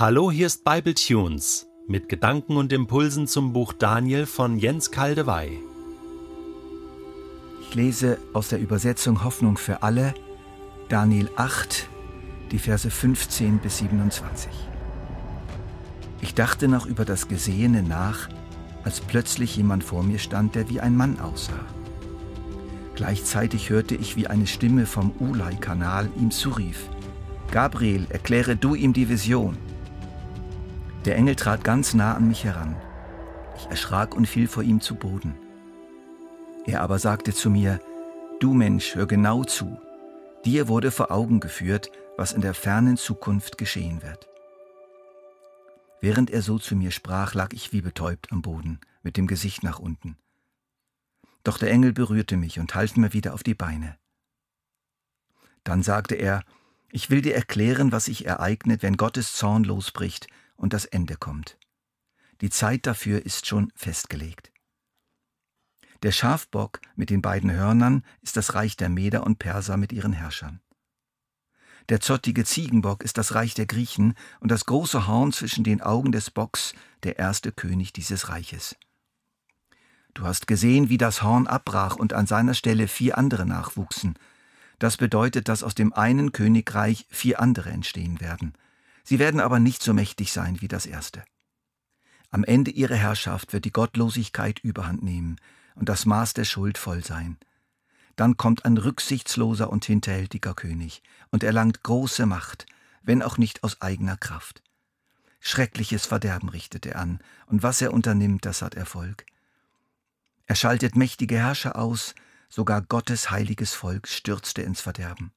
Hallo, hier ist Bible Tunes mit Gedanken und Impulsen zum Buch Daniel von Jens Kaldewey. Ich lese aus der Übersetzung Hoffnung für alle Daniel 8, die Verse 15 bis 27. Ich dachte noch über das Gesehene nach, als plötzlich jemand vor mir stand, der wie ein Mann aussah. Gleichzeitig hörte ich, wie eine Stimme vom Ulai-Kanal ihm zurief. Gabriel, erkläre du ihm die Vision. Der Engel trat ganz nah an mich heran. Ich erschrak und fiel vor ihm zu Boden. Er aber sagte zu mir, Du Mensch, hör genau zu. Dir wurde vor Augen geführt, was in der fernen Zukunft geschehen wird. Während er so zu mir sprach, lag ich wie betäubt am Boden, mit dem Gesicht nach unten. Doch der Engel berührte mich und half mir wieder auf die Beine. Dann sagte er, ich will dir erklären, was sich ereignet, wenn Gottes Zorn losbricht und das Ende kommt. Die Zeit dafür ist schon festgelegt. Der Schafbock mit den beiden Hörnern ist das Reich der Meder und Perser mit ihren Herrschern. Der zottige Ziegenbock ist das Reich der Griechen und das große Horn zwischen den Augen des Bocks der erste König dieses Reiches. Du hast gesehen, wie das Horn abbrach und an seiner Stelle vier andere nachwuchsen. Das bedeutet, dass aus dem einen Königreich vier andere entstehen werden. Sie werden aber nicht so mächtig sein wie das erste. Am Ende ihrer Herrschaft wird die Gottlosigkeit überhand nehmen und das Maß der Schuld voll sein. Dann kommt ein rücksichtsloser und hinterhältiger König und erlangt große Macht, wenn auch nicht aus eigener Kraft. Schreckliches Verderben richtet er an, und was er unternimmt, das hat Erfolg. Er schaltet mächtige Herrscher aus, sogar Gottes heiliges Volk stürzte ins Verderben.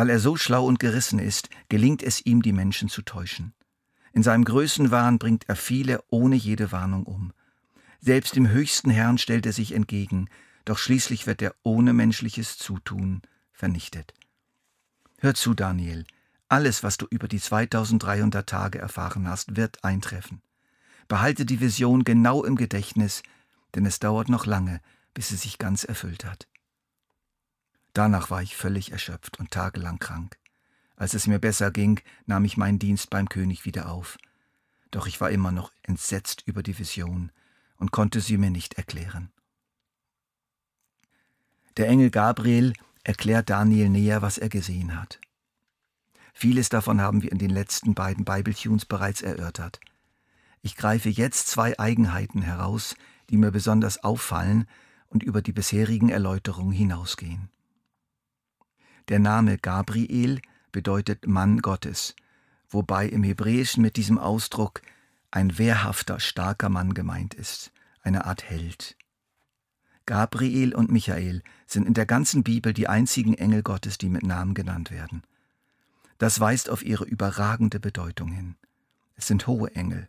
Weil er so schlau und gerissen ist, gelingt es ihm, die Menschen zu täuschen. In seinem Größenwahn bringt er viele ohne jede Warnung um. Selbst dem höchsten Herrn stellt er sich entgegen, doch schließlich wird er ohne menschliches Zutun vernichtet. Hör zu, Daniel, alles, was du über die 2300 Tage erfahren hast, wird eintreffen. Behalte die Vision genau im Gedächtnis, denn es dauert noch lange, bis sie sich ganz erfüllt hat. Danach war ich völlig erschöpft und tagelang krank. Als es mir besser ging, nahm ich meinen Dienst beim König wieder auf. Doch ich war immer noch entsetzt über die Vision und konnte sie mir nicht erklären. Der Engel Gabriel erklärt Daniel näher, was er gesehen hat. Vieles davon haben wir in den letzten beiden Bible-Tunes bereits erörtert. Ich greife jetzt zwei Eigenheiten heraus, die mir besonders auffallen und über die bisherigen Erläuterungen hinausgehen. Der Name Gabriel bedeutet Mann Gottes, wobei im Hebräischen mit diesem Ausdruck ein wehrhafter, starker Mann gemeint ist, eine Art Held. Gabriel und Michael sind in der ganzen Bibel die einzigen Engel Gottes, die mit Namen genannt werden. Das weist auf ihre überragende Bedeutung hin. Es sind hohe Engel,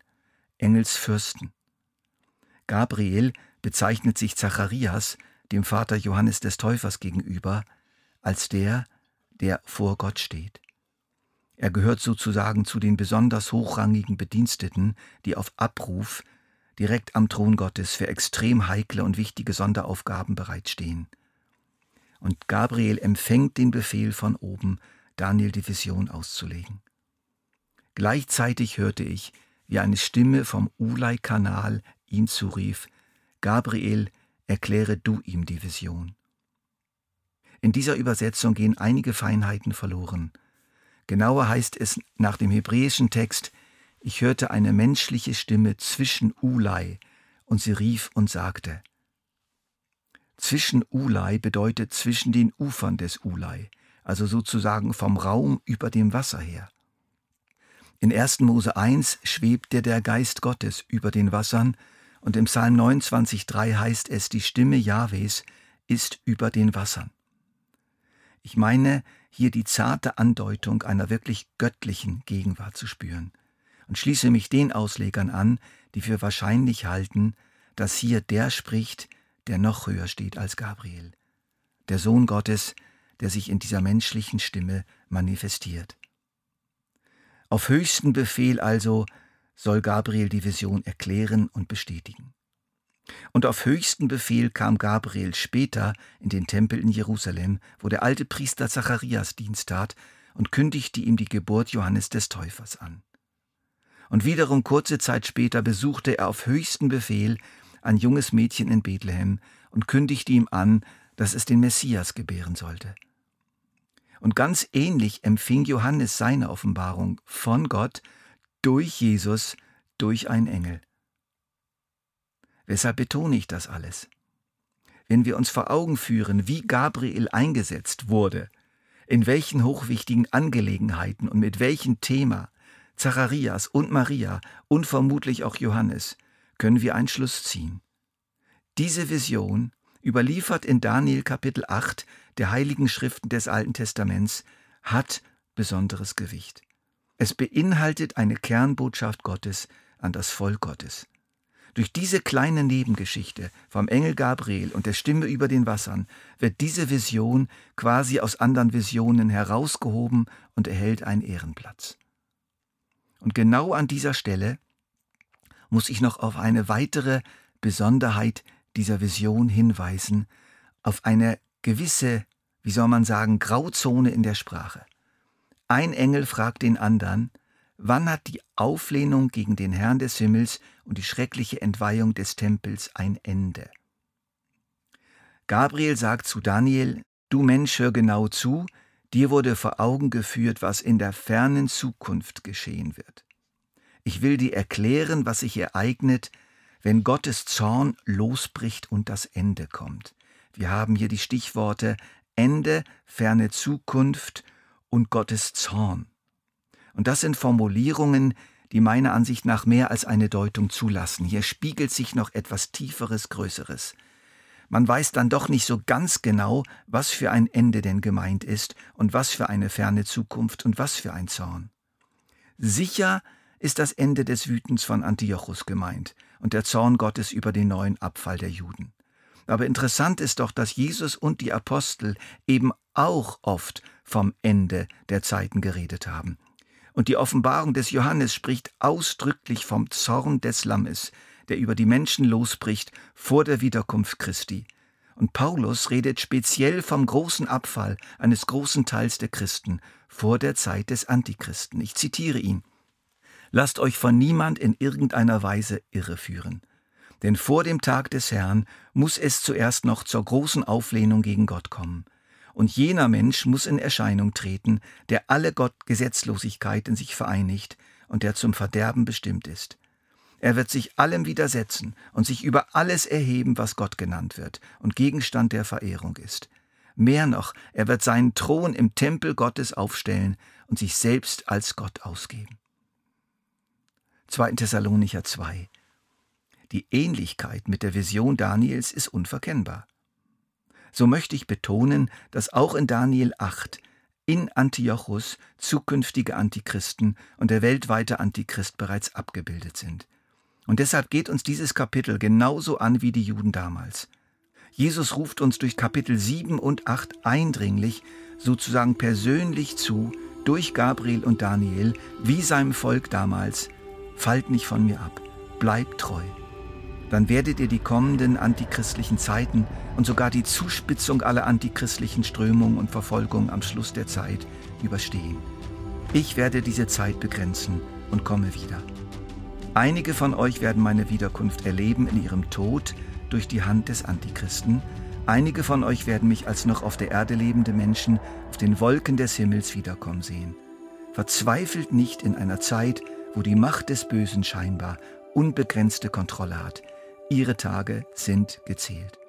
Engelsfürsten. Gabriel bezeichnet sich Zacharias, dem Vater Johannes des Täufers gegenüber, als der, der vor Gott steht. Er gehört sozusagen zu den besonders hochrangigen Bediensteten, die auf Abruf direkt am Thron Gottes für extrem heikle und wichtige Sonderaufgaben bereitstehen. Und Gabriel empfängt den Befehl von oben, Daniel die Vision auszulegen. Gleichzeitig hörte ich, wie eine Stimme vom Ulai-Kanal ihm zurief, Gabriel, erkläre du ihm die Vision. In dieser Übersetzung gehen einige Feinheiten verloren. Genauer heißt es nach dem hebräischen Text, ich hörte eine menschliche Stimme zwischen Ulai, und sie rief und sagte. Zwischen Ulai bedeutet zwischen den Ufern des Ulai, also sozusagen vom Raum über dem Wasser her. In 1. Mose 1 schwebte der Geist Gottes über den Wassern und im Psalm 29,3 heißt es, die Stimme Jahwes ist über den Wassern. Ich meine, hier die zarte Andeutung einer wirklich göttlichen Gegenwart zu spüren und schließe mich den Auslegern an, die für wahrscheinlich halten, dass hier der spricht, der noch höher steht als Gabriel, der Sohn Gottes, der sich in dieser menschlichen Stimme manifestiert. Auf höchsten Befehl also soll Gabriel die Vision erklären und bestätigen. Und auf höchsten Befehl kam Gabriel später in den Tempel in Jerusalem, wo der alte Priester Zacharias Dienst tat und kündigte ihm die Geburt Johannes des Täufers an. Und wiederum kurze Zeit später besuchte er auf höchsten Befehl ein junges Mädchen in Bethlehem und kündigte ihm an, dass es den Messias gebären sollte. Und ganz ähnlich empfing Johannes seine Offenbarung von Gott durch Jesus, durch einen Engel. Weshalb betone ich das alles? Wenn wir uns vor Augen führen, wie Gabriel eingesetzt wurde, in welchen hochwichtigen Angelegenheiten und mit welchem Thema Zacharias und Maria und vermutlich auch Johannes, können wir einen Schluss ziehen. Diese Vision, überliefert in Daniel Kapitel 8 der heiligen Schriften des Alten Testaments, hat besonderes Gewicht. Es beinhaltet eine Kernbotschaft Gottes an das Volk Gottes. Durch diese kleine Nebengeschichte vom Engel Gabriel und der Stimme über den Wassern wird diese Vision quasi aus anderen Visionen herausgehoben und erhält einen Ehrenplatz. Und genau an dieser Stelle muss ich noch auf eine weitere Besonderheit dieser Vision hinweisen, auf eine gewisse, wie soll man sagen, Grauzone in der Sprache. Ein Engel fragt den anderen, Wann hat die Auflehnung gegen den Herrn des Himmels und die schreckliche Entweihung des Tempels ein Ende? Gabriel sagt zu Daniel, Du Mensch, hör genau zu, dir wurde vor Augen geführt, was in der fernen Zukunft geschehen wird. Ich will dir erklären, was sich ereignet, wenn Gottes Zorn losbricht und das Ende kommt. Wir haben hier die Stichworte Ende, ferne Zukunft und Gottes Zorn. Und das sind Formulierungen, die meiner Ansicht nach mehr als eine Deutung zulassen. Hier spiegelt sich noch etwas Tieferes, Größeres. Man weiß dann doch nicht so ganz genau, was für ein Ende denn gemeint ist und was für eine ferne Zukunft und was für ein Zorn. Sicher ist das Ende des Wütens von Antiochus gemeint und der Zorn Gottes über den neuen Abfall der Juden. Aber interessant ist doch, dass Jesus und die Apostel eben auch oft vom Ende der Zeiten geredet haben. Und die Offenbarung des Johannes spricht ausdrücklich vom Zorn des Lammes, der über die Menschen losbricht vor der Wiederkunft Christi. Und Paulus redet speziell vom großen Abfall eines großen Teils der Christen vor der Zeit des Antichristen. Ich zitiere ihn. Lasst euch von niemand in irgendeiner Weise irreführen. Denn vor dem Tag des Herrn muss es zuerst noch zur großen Auflehnung gegen Gott kommen und jener Mensch muss in Erscheinung treten, der alle Gottgesetzlosigkeit in sich vereinigt und der zum Verderben bestimmt ist. Er wird sich allem widersetzen und sich über alles erheben, was Gott genannt wird und Gegenstand der Verehrung ist. Mehr noch, er wird seinen Thron im Tempel Gottes aufstellen und sich selbst als Gott ausgeben. 2. Thessalonicher 2 Die Ähnlichkeit mit der Vision Daniels ist unverkennbar so möchte ich betonen, dass auch in Daniel 8 in Antiochus zukünftige Antichristen und der weltweite Antichrist bereits abgebildet sind. Und deshalb geht uns dieses Kapitel genauso an wie die Juden damals. Jesus ruft uns durch Kapitel 7 und 8 eindringlich, sozusagen persönlich zu, durch Gabriel und Daniel, wie seinem Volk damals, fallt nicht von mir ab, bleibt treu dann werdet ihr die kommenden antichristlichen Zeiten und sogar die Zuspitzung aller antichristlichen Strömungen und Verfolgung am Schluss der Zeit überstehen. Ich werde diese Zeit begrenzen und komme wieder. Einige von euch werden meine Wiederkunft erleben in ihrem Tod durch die Hand des Antichristen. Einige von euch werden mich als noch auf der Erde lebende Menschen auf den Wolken des Himmels wiederkommen sehen. Verzweifelt nicht in einer Zeit, wo die Macht des Bösen scheinbar unbegrenzte Kontrolle hat. Ihre Tage sind gezählt.